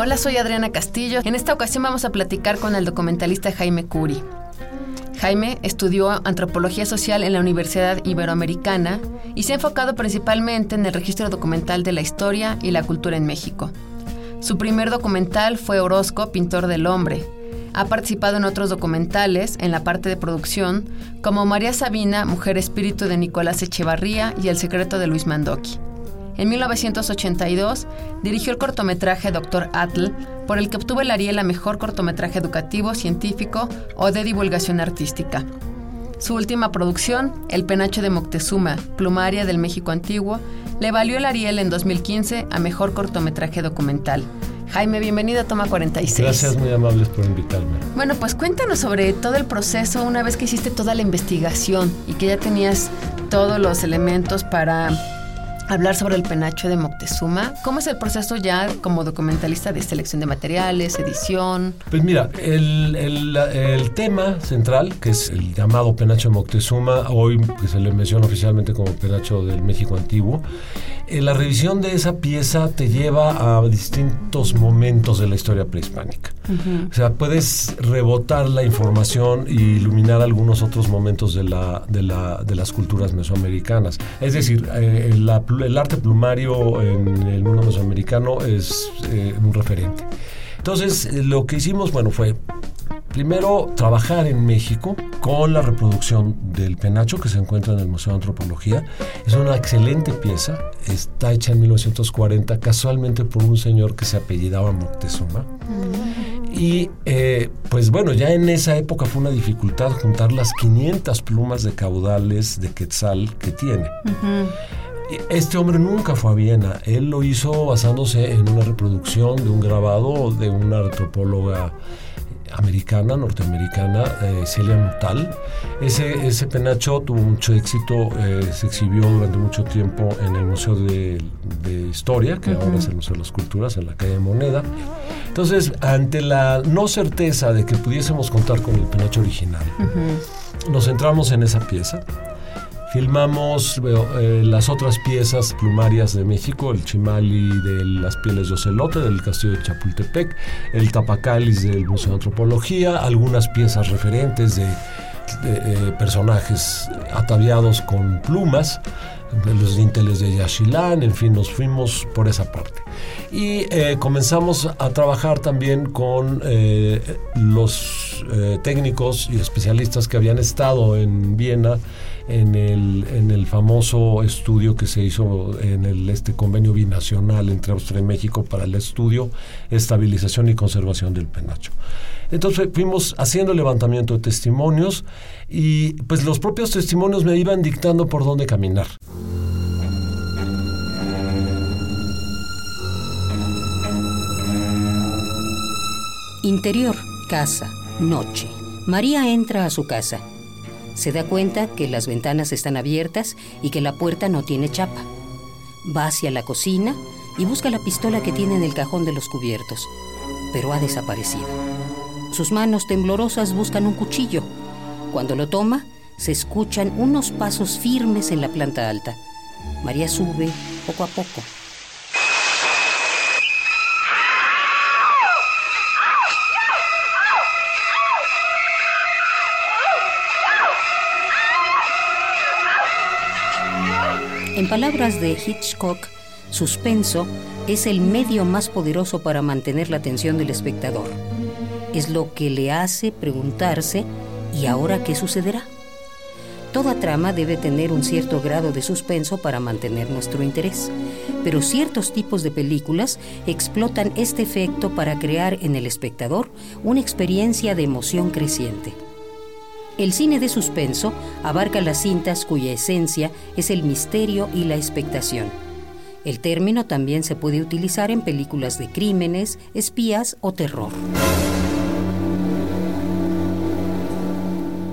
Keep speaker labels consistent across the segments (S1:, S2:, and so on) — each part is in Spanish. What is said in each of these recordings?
S1: Hola, soy Adriana Castillo. En esta ocasión vamos a platicar con el documentalista Jaime Curi. Jaime estudió antropología social en la Universidad Iberoamericana y se ha enfocado principalmente en el registro documental de la historia y la cultura en México. Su primer documental fue Orozco, Pintor del Hombre. Ha participado en otros documentales en la parte de producción, como María Sabina, Mujer Espíritu de Nicolás Echevarría y El Secreto de Luis Mandoki. En 1982 dirigió el cortometraje Doctor Atl, por el que obtuvo el Ariel a Mejor Cortometraje Educativo, Científico o de Divulgación Artística. Su última producción, El Penacho de Moctezuma, Plumaria del México Antiguo, le valió el Ariel en 2015 a Mejor Cortometraje Documental. Jaime, bienvenido a Toma 46.
S2: Gracias, muy amables por invitarme.
S1: Bueno, pues cuéntanos sobre todo el proceso una vez que hiciste toda la investigación y que ya tenías todos los elementos para hablar sobre el penacho de Moctezuma. ¿Cómo es el proceso ya como documentalista de selección de materiales, edición?
S2: Pues mira, el, el, tema central, que es el llamado penacho de Moctezuma, hoy que se le menciona oficialmente como penacho del México antiguo, eh, la revisión de esa pieza te lleva a distintos momentos de la historia prehispánica. O sea, puedes rebotar la información e iluminar algunos otros momentos de, la, de, la, de las culturas mesoamericanas. Es decir, eh, la el arte plumario en el mundo mesoamericano es eh, un referente. Entonces, lo que hicimos, bueno, fue primero trabajar en México con la reproducción del penacho que se encuentra en el Museo de Antropología. Es una excelente pieza, está hecha en 1940 casualmente por un señor que se apellidaba Moctezuma. Y eh, pues bueno, ya en esa época fue una dificultad juntar las 500 plumas de caudales de quetzal que tiene. Este hombre nunca fue a Viena. Él lo hizo basándose en una reproducción de un grabado de una antropóloga americana, norteamericana, eh, Celia Nuttall. Ese, ese penacho tuvo mucho éxito, eh, se exhibió durante mucho tiempo en el Museo de, Historia, que ahora es el Museo de las Culturas, en la calle Moneda. Entonces, ante la no certeza de que pudiésemos contar con el penacho original, nos centramos en esa pieza Filmamos eh, las otras piezas plumarias de México, el chimali de las pieles de ocelote del castillo de Chapultepec, el tapacalis del Museo de Antropología, algunas piezas referentes de, eh, personajes ataviados con plumas, los dinteles de Yaxilán, en fin, nos fuimos por esa parte. Y eh, comenzamos a trabajar también con los técnicos y especialistas que habían estado en Viena en el, en el famoso estudio que se hizo en el, este convenio binacional entre Austria y México para el estudio, estabilización y conservación del penacho. Entonces fuimos haciendo levantamiento de testimonios y pues los propios testimonios me iban dictando por dónde caminar.
S3: Interior, casa, noche. María entra a su casa. Se da cuenta que las ventanas están abiertas y que la puerta no tiene chapa. Va hacia la cocina y busca la pistola que tiene en el cajón de los cubiertos, pero ha desaparecido. Sus manos temblorosas buscan un cuchillo. Cuando lo toma, se escuchan unos pasos firmes en la planta alta. María sube poco a poco. En palabras de Hitchcock, suspenso es el medio más poderoso para mantener la atención del espectador. Es lo que le hace preguntarse, ¿y ahora qué sucederá? Toda trama debe tener un cierto grado de suspenso para mantener nuestro interés, pero ciertos tipos de películas explotan este efecto para crear en el espectador una experiencia de emoción creciente. El cine de suspenso abarca las cintas cuya esencia es el misterio y la expectación. El término también se puede utilizar en películas de crímenes, espías o terror.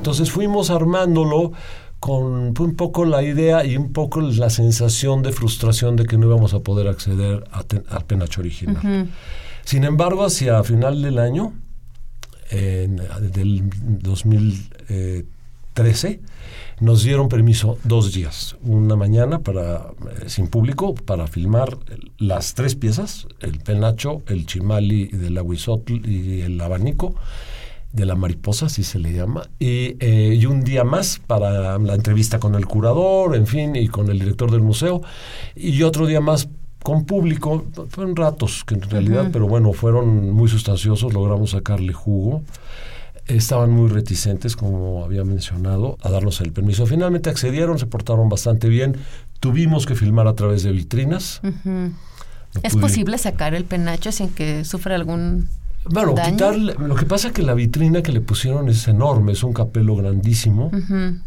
S2: Entonces fuimos armándolo con un poco la idea y un poco la sensación de frustración de que no íbamos a poder acceder al penacho original. Sin embargo, hacia final del año, en, del 2013, nos dieron permiso dos días, una mañana para eh, sin público para filmar las tres piezas, el penacho, el chimali del aguizotl y el abanico de la mariposa, así se le llama, y, eh, y, un día más para la entrevista con el curador, en fin, y con el director del museo, y otro día más con público, fueron ratos que en realidad, pero bueno, fueron muy sustanciosos, logramos sacarle jugo. Estaban muy reticentes, como había mencionado, a darnos el permiso. Finalmente accedieron, se portaron bastante bien. Tuvimos que filmar a través de vitrinas.
S1: ¿Es posible sacar el penacho sin que sufra algún
S2: bueno, quitar, lo que pasa es que la vitrina que le pusieron es enorme, es un capelo grandísimo,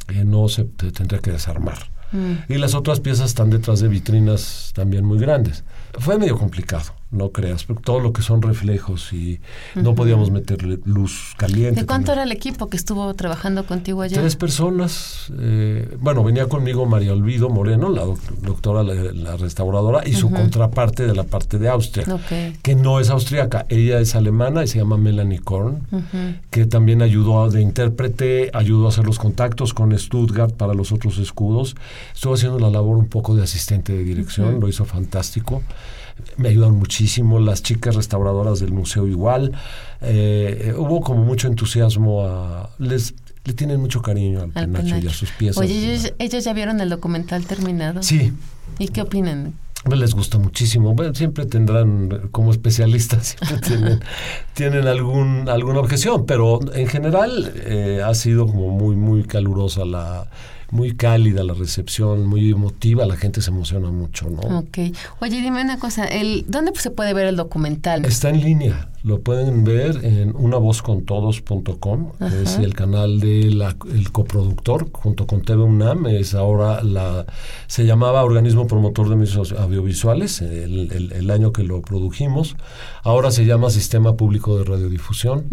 S2: que no se tendría que desarmar. Mm. Y las otras piezas están detrás de vitrinas también muy grandes. Fue medio complicado no creas, todo lo que son reflejos y no podíamos meterle luz caliente.
S1: ¿De cuánto era el equipo que estuvo trabajando contigo allá?
S2: Tres personas. Eh, bueno, venía conmigo María Olvido Moreno, la doctora, la, restauradora, y su contraparte de la parte de Austria, que no es austriaca, ella es alemana y se llama Melanie Korn, que también ayudó de intérprete, ayudó a hacer los contactos con Stuttgart para los otros escudos. Estuvo haciendo la labor un poco de asistente de dirección, lo hizo fantástico me ayudan muchísimo, las chicas restauradoras del museo igual. Eh, hubo como mucho entusiasmo, a, les, le tienen mucho cariño al, penacho, y a sus piezas.
S1: Oye, ¿ellos, ya vieron el documental terminado?
S2: Sí.
S1: ¿Y qué opinan?
S2: Les gusta muchísimo. siempre tendrán, como especialistas, siempre tienen, tienen algún, alguna objeción, pero en general eh, ha sido como muy, muy calurosa la, muy cálida la recepción, muy emotiva, la gente se emociona mucho, ¿no?
S1: Ok. Oye, dime una cosa, el, ¿dónde se puede ver el documental?
S2: Está en línea. Lo pueden ver en unavozcontodos.com, es el canal del el coproductor junto con TV UNAM, es ahora la se llamaba Organismo Promotor de Medios Audiovisuales, el, año que lo produjimos, ahora se llama Sistema Público de Radiodifusión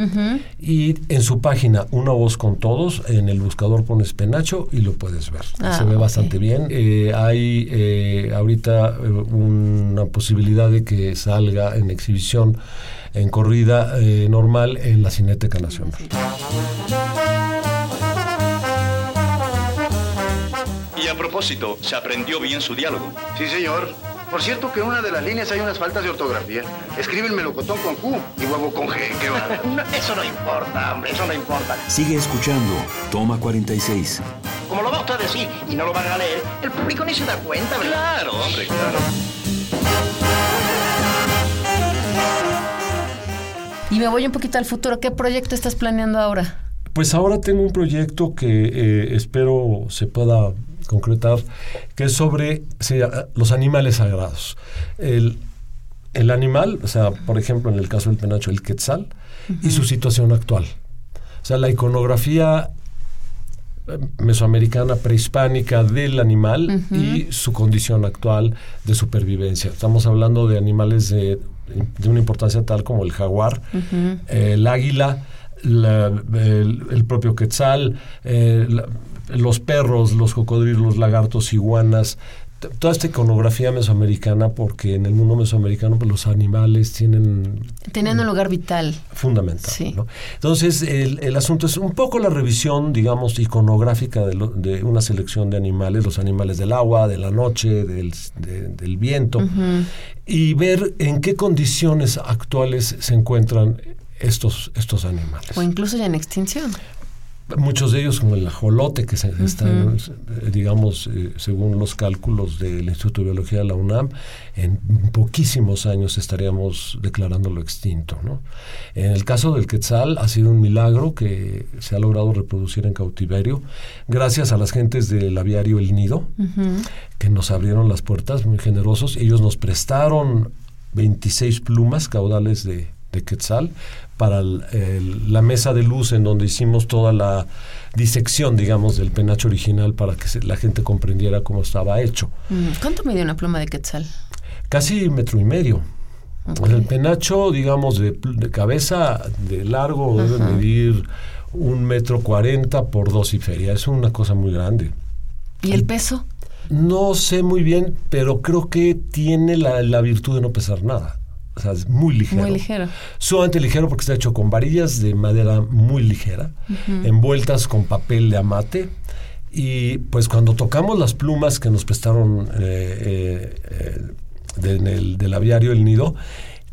S2: y en su página Una Voz con Todos, en el buscador pones Penacho y lo puedes ver. Ah, se ve bastante bien. Eh, hay eh, ahorita eh, una posibilidad de que salga en exhibición en corrida eh, normal en la Cineteca Nacional.
S4: Y a propósito, ¿se aprendió bien su diálogo?
S5: Sí, señor. Por cierto que en una de las líneas hay unas faltas de ortografía. Escribe el melocotón con Q y huevo con G. ¿Qué va?
S6: eso no importa, hombre, eso no importa.
S7: Sigue escuchando. Toma 46.
S6: Como lo va usted a decir y no lo van a leer, el público ni se da cuenta, ¿verdad?
S4: Claro, hombre, claro.
S1: Y me voy un poquito al futuro. ¿Qué proyecto estás planeando ahora?
S2: Pues ahora tengo un proyecto que eh, espero se pueda concretar, que es sobre los animales sagrados. El, animal, o sea, por ejemplo, en el caso del penacho, el quetzal, y su situación actual. O sea, la iconografía mesoamericana prehispánica del animal y su condición actual de supervivencia. Estamos hablando de animales de de una importancia tal como el jaguar, el águila, el, propio quetzal, eh, los perros, los cocodrilos, lagartos, iguanas, toda esta iconografía mesoamericana, porque en el mundo mesoamericano pues, los animales tienen...
S1: Tienen un lugar vital.
S2: Fundamental. Entonces, el, asunto es un poco la revisión, digamos, iconográfica de, una selección de animales, los animales del agua, de la noche, del, del viento, y ver en qué condiciones actuales se encuentran estos, estos animales.
S1: O incluso ya en extinción.
S2: Muchos de ellos como el ajolote que se, está, eh, digamos, eh, según los cálculos del Instituto de Biología de la UNAM, en poquísimos años estaríamos declarándolo extinto. ¿no? En el caso del quetzal ha sido un milagro que se ha logrado reproducir en cautiverio gracias a las gentes del aviario El Nido, que nos abrieron las puertas muy generosos. Ellos nos prestaron 26 plumas caudales de, de quetzal para la mesa de luz en donde hicimos toda la disección, digamos, del penacho original para que la gente comprendiera cómo estaba hecho.
S1: Mm, ¿Cuánto mide una pluma de quetzal?
S2: Casi metro y medio. El penacho, digamos, de, cabeza, de largo, debe medir un metro cuarenta por dos y feria. Es una cosa muy grande.
S1: ¿Y el peso?
S2: No sé muy bien, pero creo que tiene la virtud de no pesar nada. O sea, es muy ligero.
S1: Muy ligero.
S2: Sumamente ligero porque está hecho con varillas de madera muy ligera, envueltas con papel de amate. Y pues cuando tocamos las plumas que nos prestaron eh, eh, eh del aviario El Nido,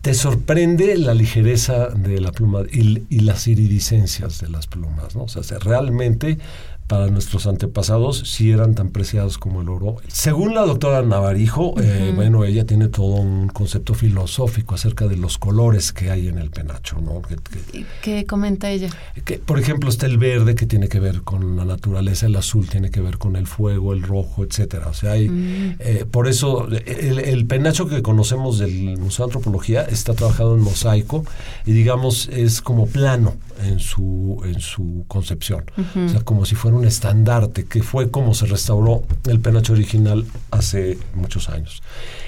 S2: te sorprende la ligereza de la pluma y, y las iridiscencias de las plumas, ¿no? O sea, realmente para nuestros antepasados si eran tan preciados como el oro. Según la doctora Navarijo, eh, bueno, ella tiene todo un concepto filosófico acerca de los colores que hay en el penacho, ¿no?
S1: ¿Qué comenta ella?
S2: Que, por ejemplo, está el verde que tiene que ver con la naturaleza, el azul tiene que ver con el fuego, el rojo, etcétera. O sea, hay, mm. eh, por eso el, penacho que conocemos del Museo de Antropología está trabajado en mosaico y digamos es como plano en su, en su concepción. O sea, como si fuera un estandarte, que fue como se restauró el penacho original hace muchos años.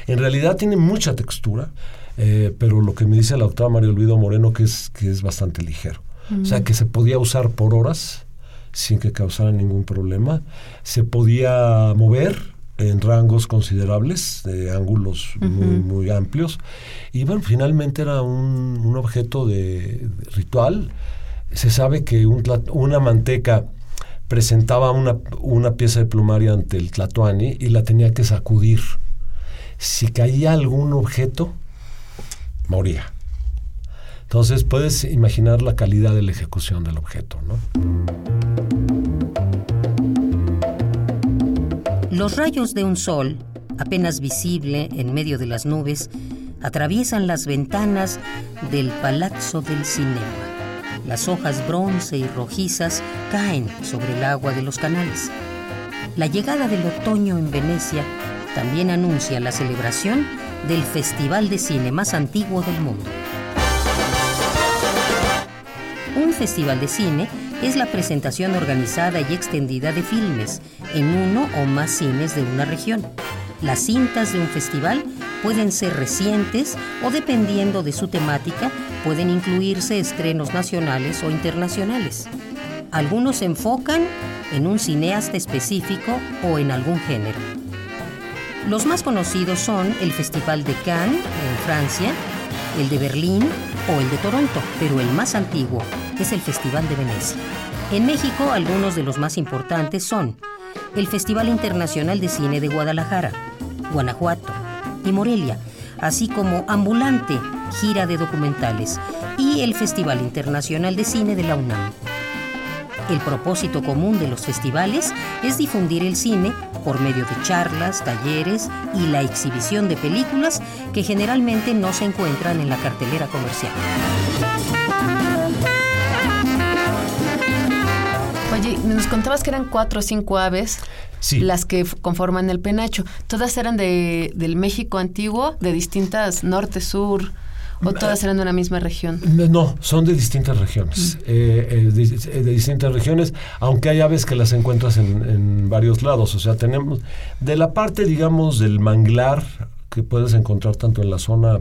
S2: En realidad tiene mucha textura, eh, pero lo que me dice la doctora María Olvido Moreno que es, que es bastante ligero. O sea, que se podía usar por horas sin que causara ningún problema. Se podía mover en rangos considerables, de ángulos muy, muy amplios. Y bueno, finalmente era un, un objeto de, ritual. Se sabe que un, una manteca presentaba una, una pieza de plumario ante el Tlatoani y la tenía que sacudir. Si caía algún objeto, moría. Entonces puedes imaginar la calidad de la ejecución del objeto, ¿no?
S3: Los rayos de un sol, apenas visible en medio de las nubes, atraviesan las ventanas del Palazzo del Cinema. Las hojas bronce y rojizas caen sobre el agua de los canales. La llegada del otoño en Venecia también anuncia la celebración del festival de cine más antiguo del mundo. Un festival de cine es la presentación organizada y extendida de filmes en uno o más cines de una región. Las cintas de un festival pueden ser recientes o dependiendo de su temática, pueden incluirse estrenos nacionales o internacionales. Algunos se enfocan en un cineasta específico o en algún género. Los más conocidos son el Festival de Cannes en Francia, el de Berlín o el de Toronto, pero el más antiguo es el Festival de Venecia. En México, algunos de los más importantes son el Festival Internacional de Cine de Guadalajara, Guanajuato, y Morelia, así como Ambulante, gira de documentales, y el Festival Internacional de Cine de la UNAM. El propósito común de los festivales es difundir el cine por medio de charlas, talleres y la exhibición de películas que generalmente no se encuentran en la cartelera comercial.
S1: Oye, nos contabas que eran cuatro o cinco aves las que conforman el penacho. ¿Todas eran de, del México antiguo, de distintas norte, sur? ¿O todas eran de una misma región?
S2: No, son de distintas regiones. Mm. Eh, eh, de, de, distintas regiones, aunque hay aves que las encuentras en, en, varios lados. O sea, tenemos de la parte, digamos, del manglar, que puedes encontrar tanto en la zona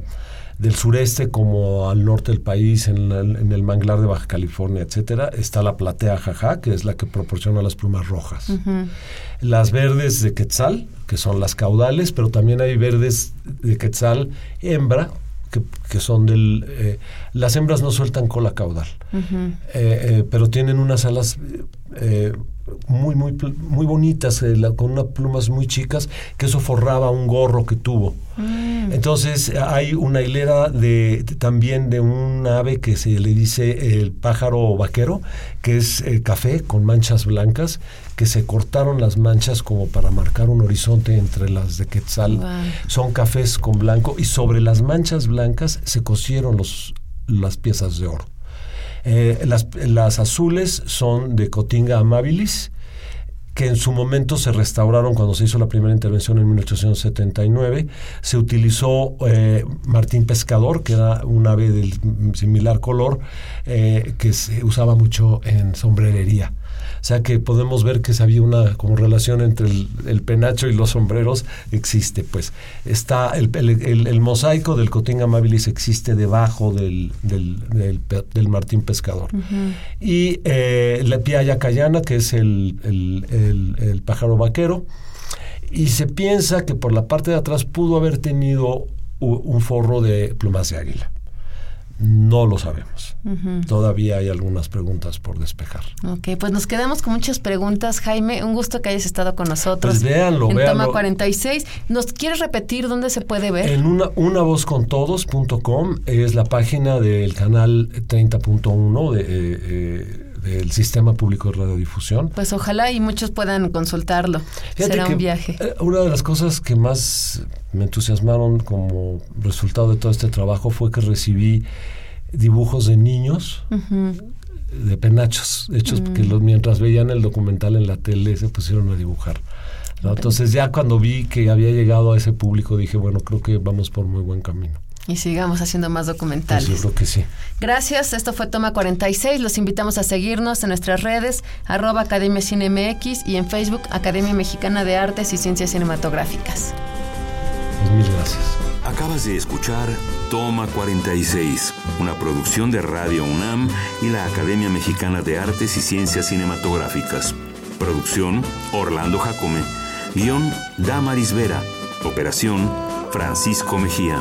S2: del sureste como al norte del país, en, el manglar de Baja California, etcétera, está la platea jaja, que es la que proporciona las plumas rojas. Las verdes de quetzal, que son las caudales, pero también hay verdes de quetzal hembra, que, son del... Eh, las hembras no sueltan cola caudal, eh, eh, pero tienen unas alas muy, muy, muy bonitas, con unas plumas muy chicas, que eso forraba un gorro que tuvo. Mm. Entonces hay una hilera de también de un ave que se le dice el pájaro vaquero, que es eh, café con manchas blancas, que se cortaron las manchas como para marcar un horizonte entre las de Quetzal. Son cafés con blanco y sobre las manchas blancas se cosieron los, las piezas de oro. Eh, las, las azules son de Cotinga amabilis que en su momento se restauraron cuando se hizo la primera intervención en 1879. Se utilizó eh, Martín Pescador, que era un ave del similar color, eh, que se usaba mucho en sombrerería. O sea que podemos ver que había una como relación entre el, penacho y los sombreros existe, pues. Está el, el, mosaico del Cotinga amabilis existe debajo del, del, Martín Pescador. Y eh, la piaya cayana, que es el, pájaro vaquero. Y se piensa que por la parte de atrás pudo haber tenido un forro de plumas de águila. No lo sabemos. Todavía hay algunas preguntas por despejar.
S1: Ok, pues nos quedamos con muchas preguntas. Jaime, un gusto que hayas estado con nosotros.
S2: Pues véanlo,
S1: en Toma 46. ¿Nos quieres repetir dónde se puede ver?
S2: En una, unavozcontodos.com es la página del canal 30.1 de... Eh, eh, del Sistema Público de Radiodifusión.
S1: Pues ojalá y muchos puedan consultarlo. Será un viaje.
S2: Eh, una de las cosas que más me entusiasmaron como resultado de todo este trabajo fue que recibí dibujos de niños, de penachos, hechos que mm. los, mientras veían el documental en la tele se pusieron a dibujar. Entonces ya cuando vi que había llegado a ese público dije, bueno, creo que vamos por muy buen camino.
S1: Y sigamos haciendo más documentales.
S2: Pues yo creo que sí.
S1: Gracias, esto fue Toma 46. Los invitamos a seguirnos en nuestras redes, arroba Academia CineMX y en Facebook Academia Mexicana de Artes y Ciencias Cinematográficas.
S2: Pues mil gracias.
S7: Acabas de escuchar Toma 46, una producción de Radio UNAM y la Academia Mexicana de Artes y Ciencias Cinematográficas. Producción Orlando Jacome. Guión Damaris Vera. Operación Francisco Mejía.